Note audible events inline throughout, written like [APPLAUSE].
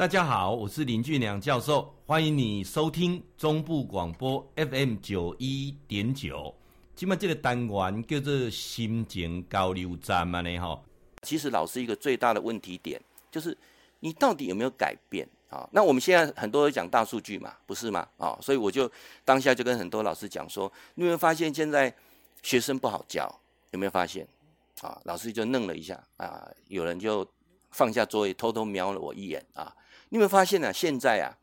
大家好，我是林俊良教授，欢迎你收听中部广播 FM 九一点九。今麦这个单元叫做心情交流站嘛呢哈。其实老师一个最大的问题点就是你到底有没有改变啊？那我们现在很多人讲大数据嘛，不是吗？啊，所以我就当下就跟很多老师讲说，你有没有发现现在学生不好教？有没有发现？啊，老师就愣了一下啊，有人就放下座位，偷偷瞄了我一眼啊。你有没有发现呢、啊？现在啊，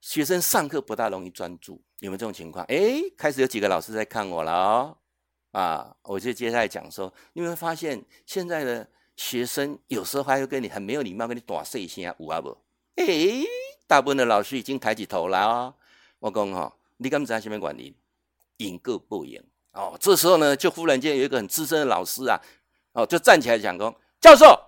学生上课不大容易专注，有没有这种情况？哎，开始有几个老师在看我了哦。啊，我就接下来讲说，你有没有发现现在的学生有时候还会跟你很没有礼貌，跟你打碎心啊，有啊不？哎，大部分的老师已经抬起头来哦。我讲哈，你敢不知道什么原因？赢个不赢哦。这时候呢，就忽然间有一个很资深的老师啊，哦，就站起来讲说，教授。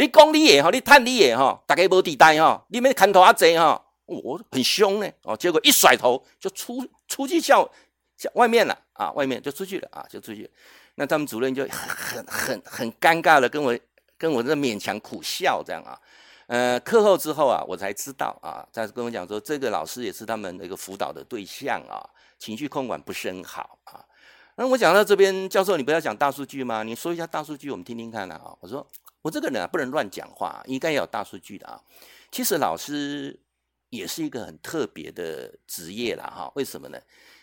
你讲你的哈，你探你的哈，大家无地带哈，你们看头阿贼哈，我很凶呢哦，结果一甩头就出出去校校外面了啊，外面就出去了啊，就出去。那他们主任就 [LAUGHS] 很很很很尴尬的跟我跟我这勉强苦笑这样啊。呃，课后之后啊，我才知道啊，再跟我讲说，这个老师也是他们的一个辅导的对象啊，情绪控管不是很好啊。那我讲到这边，教授你不要讲大数据吗？你说一下大数据，我们听听看啊。我说。我这个人啊，不能乱讲话，应该要有大数据的啊。其实老师也是一个很特别的职业啦，哈。为什么呢？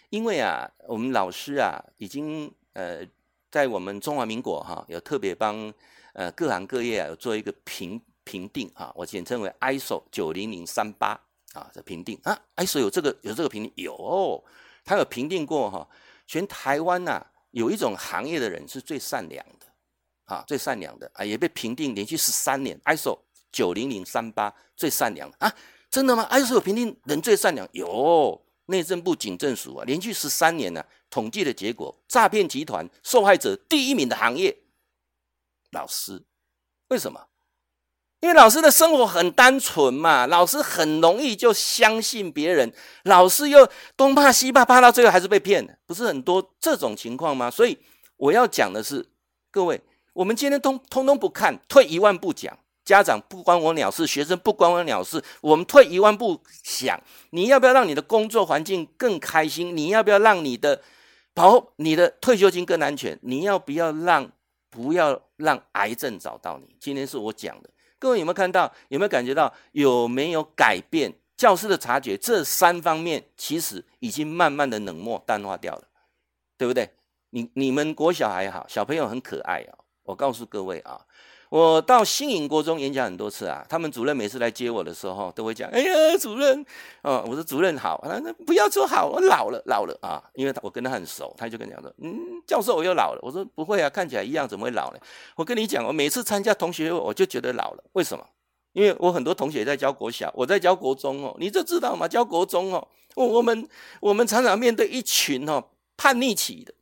因为啊，我们老师啊，已经呃，在我们中华民国哈，有特别帮呃各行各业啊，有做一个评评定啊，我简称为 ISO 九零零三八啊，这评定啊，ISO 有这个有这个评定有，他有评定过哈，全台湾呐，有一种行业的人是最善良的。啊，最善良的啊，也被评定连续十三年，ISO 九零零三八最善良啊，真的吗？ISO 评定人最善良，有内政部警政署啊，连续十三年呢、统计的结果，诈骗集团受害者第一名的行业，老师，为什么？因为老师的生活很单纯嘛，老师很容易就相信别人，老师又东怕西怕，怕到最后还是被骗，不是很多这种情况吗？所以我要讲的是，各位。我们今天通通通不看，退一万步讲，家长不关我鸟事，学生不关我鸟事。我们退一万步想，你要不要让你的工作环境更开心？你要不要让你的保你的退休金更安全？你要不要让不要让癌症找到你？今天是我讲的，各位有没有看到？有没有感觉到？有没有改变？教师的察觉，这三方面其实已经慢慢的冷漠淡化掉了，对不对？你你们国小还好，小朋友很可爱哦。我告诉各位啊，我到新营国中演讲很多次啊，他们主任每次来接我的时候，都会讲：“哎呀，主任，哦，我说主任好，那不要说好，我老了，老了啊。”因为我跟他很熟，他就跟讲说：“嗯，教授我又老了。”我说：“不会啊，看起来一样，怎么会老呢？”我跟你讲，我每次参加同学会，我就觉得老了。为什么？因为我很多同学在教国小，我在教国中哦，你就知道吗？教国中哦，我们我们常常面对一群哦叛逆期的。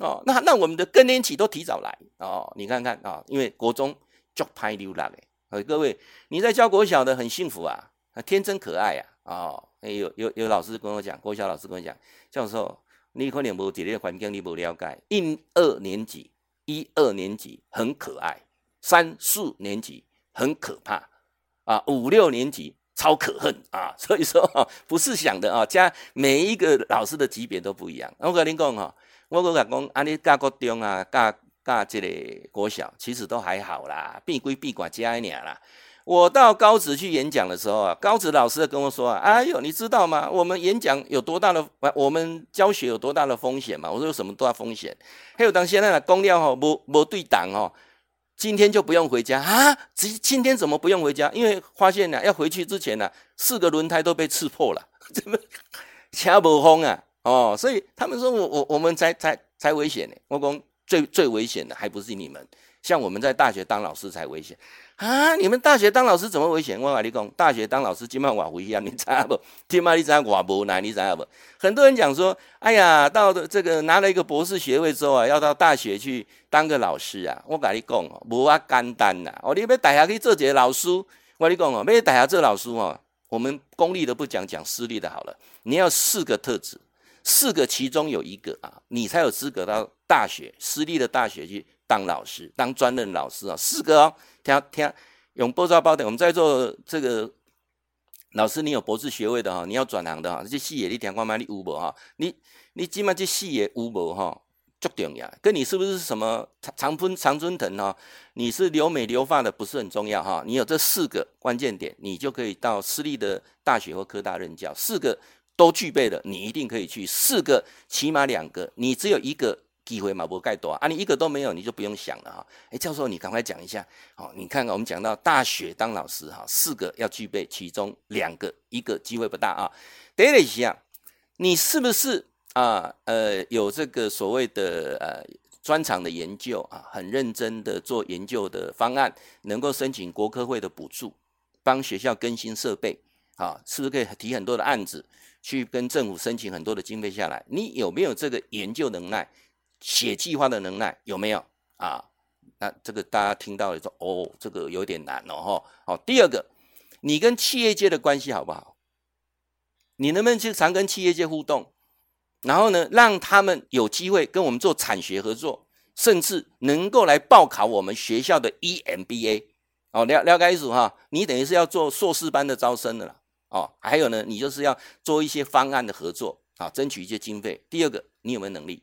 哦，那那我们的更年期都提早来哦，你看看啊、因为国中就拍溜了哎，各位你在教国小的很幸福啊，天真可爱啊，哦，有有有老师跟我讲，国小老师跟我讲，教授你可能无在这个环境你不了解，一二年级一二年级很可爱，三四年级很可怕啊，五六年级超可恨啊，所以说不是想的啊，加每一个老师的级别都不一样，我跟您讲哈。我跟你讲，安尼教国中啊，教教这个国小，其实都还好啦，闭归闭，管家一年啦。我到高职去演讲的时候啊，高职老师跟我说啊，哎呦，你知道吗？我们演讲有多大的，我们教学有多大的风险嘛？我说有什么多大风险？还有当现在的公料吼，无无对档哦，今天就不用回家啊？今今天怎么不用回家？因为发现呢，要回去之前呢，四个轮胎都被刺破了，[LAUGHS] 怎么车无风啊？哦，所以他们说我我我们才才才危险呢。我讲最最危险的还不是你们，像我们在大学当老师才危险啊！你们大学当老师怎么危险？我跟你讲，大学当老师今晚瓦危险，你知道不？今晚你知道瓦不难？你知道不？很多人讲说，哎呀，到的这个拿了一个博士学位之后啊，要到大学去当个老师啊。我跟你讲哦，无啊简单呐。哦，你要大学去做这个老师，我跟你讲哦，要大学做老师哦，我们公立的不讲，讲私立的好了。你要四个特质。四个其中有一个啊，你才有资格到大学私立的大学去当老师，当专任老师啊。四个哦，听听用播报包的，我们在座这个老师，你有博士学位的哈，你要转行的哈，这些细野你听看嘛，你有无哈？你你起码这视野有无哈？足重要，跟你是不是什么长长春常春藤哈？你是留美留发的不是很重要哈？你有这四个关键点，你就可以到私立的大学或科大任教。四个都具备了，你一定可以去。四个起码两个，你只有一个机会嘛，不盖多啊！你一个都没有，你就不用想了哈。哎，教授，你赶快讲一下。好，你看看我们讲到大学当老师哈，四个要具备，其中两个一个机会不大啊。第一项，你是不是？啊，呃，有这个所谓的呃专长的研究啊，很认真的做研究的方案，能够申请国科会的补助，帮学校更新设备，啊，是不是可以提很多的案子，去跟政府申请很多的经费下来？你有没有这个研究能耐、写计划的能耐？有没有啊？那这个大家听到了说，哦，这个有点难哦，好，第二个，你跟企业界的关系好不好？你能不能去常跟企业界互动？然后呢，让他们有机会跟我们做产学合作，甚至能够来报考我们学校的 EMBA 哦，了了解意思哈？你等于是要做硕士班的招生的啦哦。还有呢，你就是要做一些方案的合作啊，争取一些经费。第二个，你有没有能力？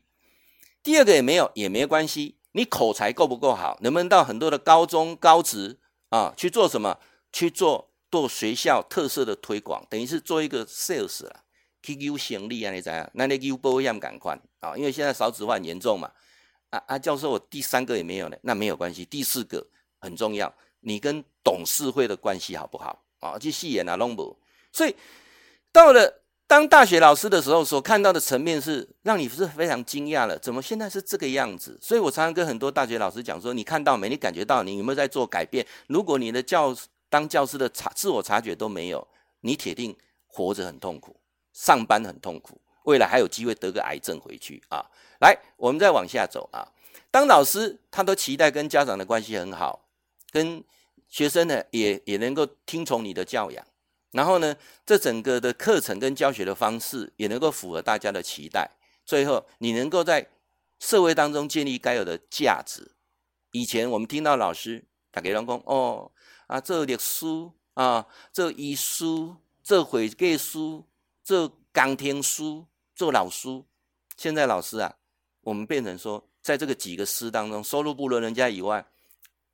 第二个也没有也没关系，你口才够不够好？能不能到很多的高中高职啊去做什么？去做做学校特色的推广，等于是做一个 sales 了。QQ 行李啊，你知啊？那你救保险赶快啊！因为现在少子化很严重嘛。啊啊，教授，我第三个也没有呢，那没有关系。第四个很重要，你跟董事会的关系好不好啊？去戏演啊，弄不。所以到了当大学老师的时候，所看到的层面是让你是非常惊讶了。怎么现在是这个样子？所以我常常跟很多大学老师讲说：你看到没？你感觉到？你有没有在做改变？如果你的教当教师的察自我察觉都没有，你铁定活着很痛苦。上班很痛苦，未来还有机会得个癌症回去啊！来，我们再往下走啊。当老师，他都期待跟家长的关系很好，跟学生呢也也能够听从你的教养，然后呢，这整个的课程跟教学的方式也能够符合大家的期待。最后，你能够在社会当中建立该有的价值。以前我们听到老师打给员工哦啊，这历书啊，这医书，这会计书。这钢天师，做老书。现在老师啊，我们变成说，在这个几个师当中，收入不如人家以外，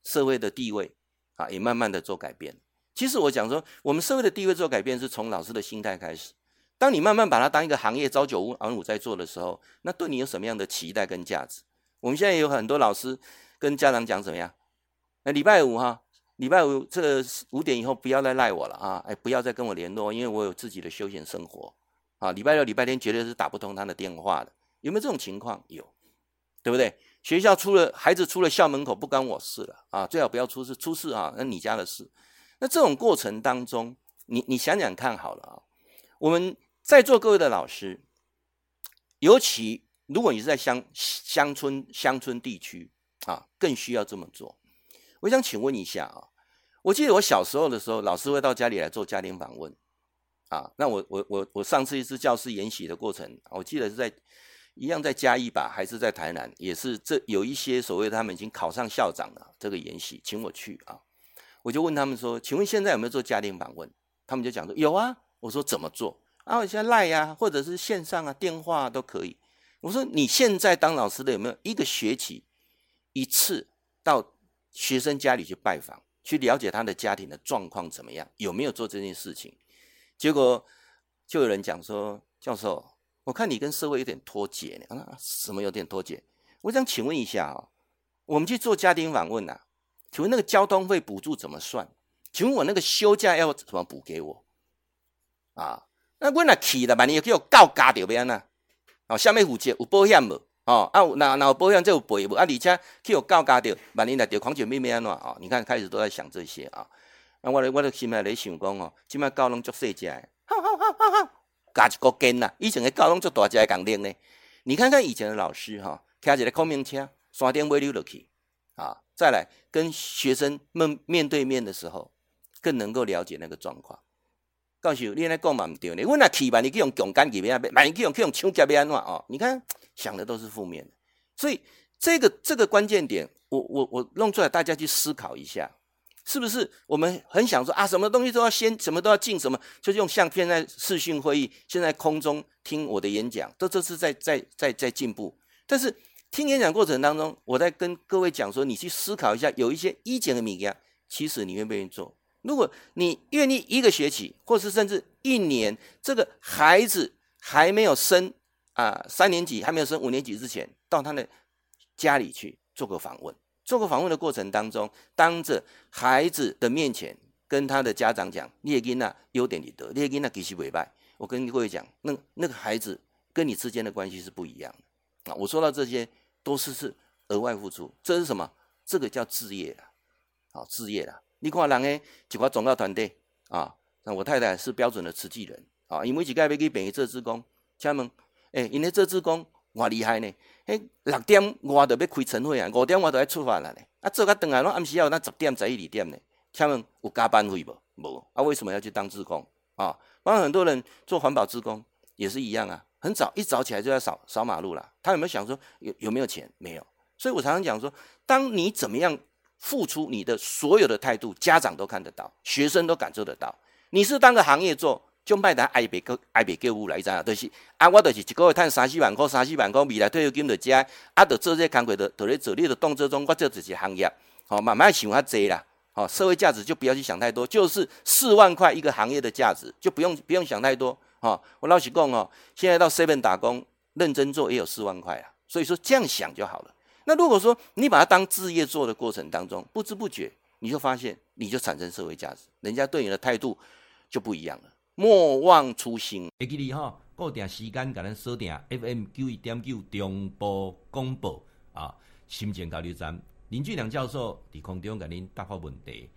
社会的地位啊，也慢慢的做改变。其实我讲说，我们社会的地位做改变，是从老师的心态开始。当你慢慢把它当一个行业，朝九晚五在做的时候，那对你有什么样的期待跟价值？我们现在有很多老师跟家长讲怎么样？那礼拜五哈。礼拜五这五点以后不要再赖我了啊！哎，不要再跟我联络，因为我有自己的休闲生活啊。礼拜六、礼拜天绝对是打不通他的电话的。有没有这种情况？有，对不对？学校出了孩子出了校门口不关我事了啊！最好不要出事，出事啊，那你家的事。那这种过程当中，你你想想看好了啊。我们在座各位的老师，尤其如果你是在乡乡村乡村地区啊，更需要这么做。我想请问一下啊，我记得我小时候的时候，老师会到家里来做家庭访问，啊，那我我我我上次一次教师研习的过程，我记得是在一样在嘉义吧，还是在台南，也是这有一些所谓他们已经考上校长了，这个研习请我去啊，我就问他们说，请问现在有没有做家庭访问？他们就讲说有啊，我说怎么做？啊，我现在赖呀，或者是线上啊，电话都可以。我说你现在当老师的有没有一个学期一次到？学生家里去拜访，去了解他的家庭的状况怎么样，有没有做这件事情？结果就有人讲说：“教授，我看你跟社会有点脱节呢。”啊，什么有点脱节？我想请问一下啊，我们去做家庭访问呐，请问那个交通费补助怎么算？请问我那个休假要怎么补给我？啊，那我那去了，万一叫我告家掉边呢？哦，下面负责有保险无？哦啊，那那有保险就有赔无啊？而且去有告加掉，万一来掉狂犬病咩安怎啊？你看开始都在想这些啊。那我咧我咧心内咧想讲哦，即摆狗拢足细只，好好好好好，加一个根呐。以前的狗拢足大只的共拎呢。你看看以前的老师哈，开一个空明车，山顶尾溜落去啊，再来跟学生们面对面的时候，更能够了解那个状况。告诉你来讲嘛唔对呢，我那去万一去用强奸去咩啊？万一去用去用抢劫咩安怎哦？你看。想的都是负面的，所以这个这个关键点，我我我弄出来，大家去思考一下。是不是我们很想说啊，什么东西都要先，什么都要进，什么就是用像现在视讯会议，现在空中听我的演讲，都这是在在在在进步。但是听演讲过程当中，我在跟各位讲说，你去思考一下，有一些一检的米呀，其实你愿不愿意做？如果你愿意一个学期，或是甚至一年，这个孩子还没有升啊三年级，还没有升五年级之前，到他的家里去做个访问。做个访问的过程当中，当着孩子的面前，跟他的家长讲，你的囡仔优点你得，你的囡仔其实不坏。我跟各位讲，那那个孩子跟你之间的关系是不一样的啊。我说到这些，都是是额外付出，这是什么？这个叫置业啊，好置业啦。你看人诶，几块总教团队啊，那我太太是标准的慈济人啊，因为一个要去办这志工，请问，诶，因为这志工。偌厉害呢！诶，六点我就要开晨会啊，五点我就要出发了呢。啊，做甲等来拢暗时要那十点十一二点呢。请问有加班费不？无啊？为什么要去当志工啊？帮很多人做环保志工也是一样啊。很早一早起来就要扫扫马路了。他有没有想说有有没有钱？没有。所以我常常讲说，当你怎么样付出你的所有的态度，家长都看得到，学生都感受得到。你是当个行业做。就卖得爱别个爱别个物来着，就是啊，我就是一个月赚三四万块，三四万块未来退休金就加，啊，就做这些工作，的就咧做，你的动作中，我这就是行业，好、哦，慢慢想较济啦，好、哦，社会价值就不要去想太多，就是四万块一个行业的价值，就不用不用想太多，哦，我老实讲哦，现在到 seven 打工，认真做也有四万块啊，所以说这样想就好了。那如果说你把它当志业做的过程当中，不知不觉你就发现，你就产生社会价值，人家对你的态度就不一样了。莫忘初心。会记你哈，固定时间，甲咱锁定 FM 九一点九中波广播啊，心情交流站林俊良教授在空中给您答复问题。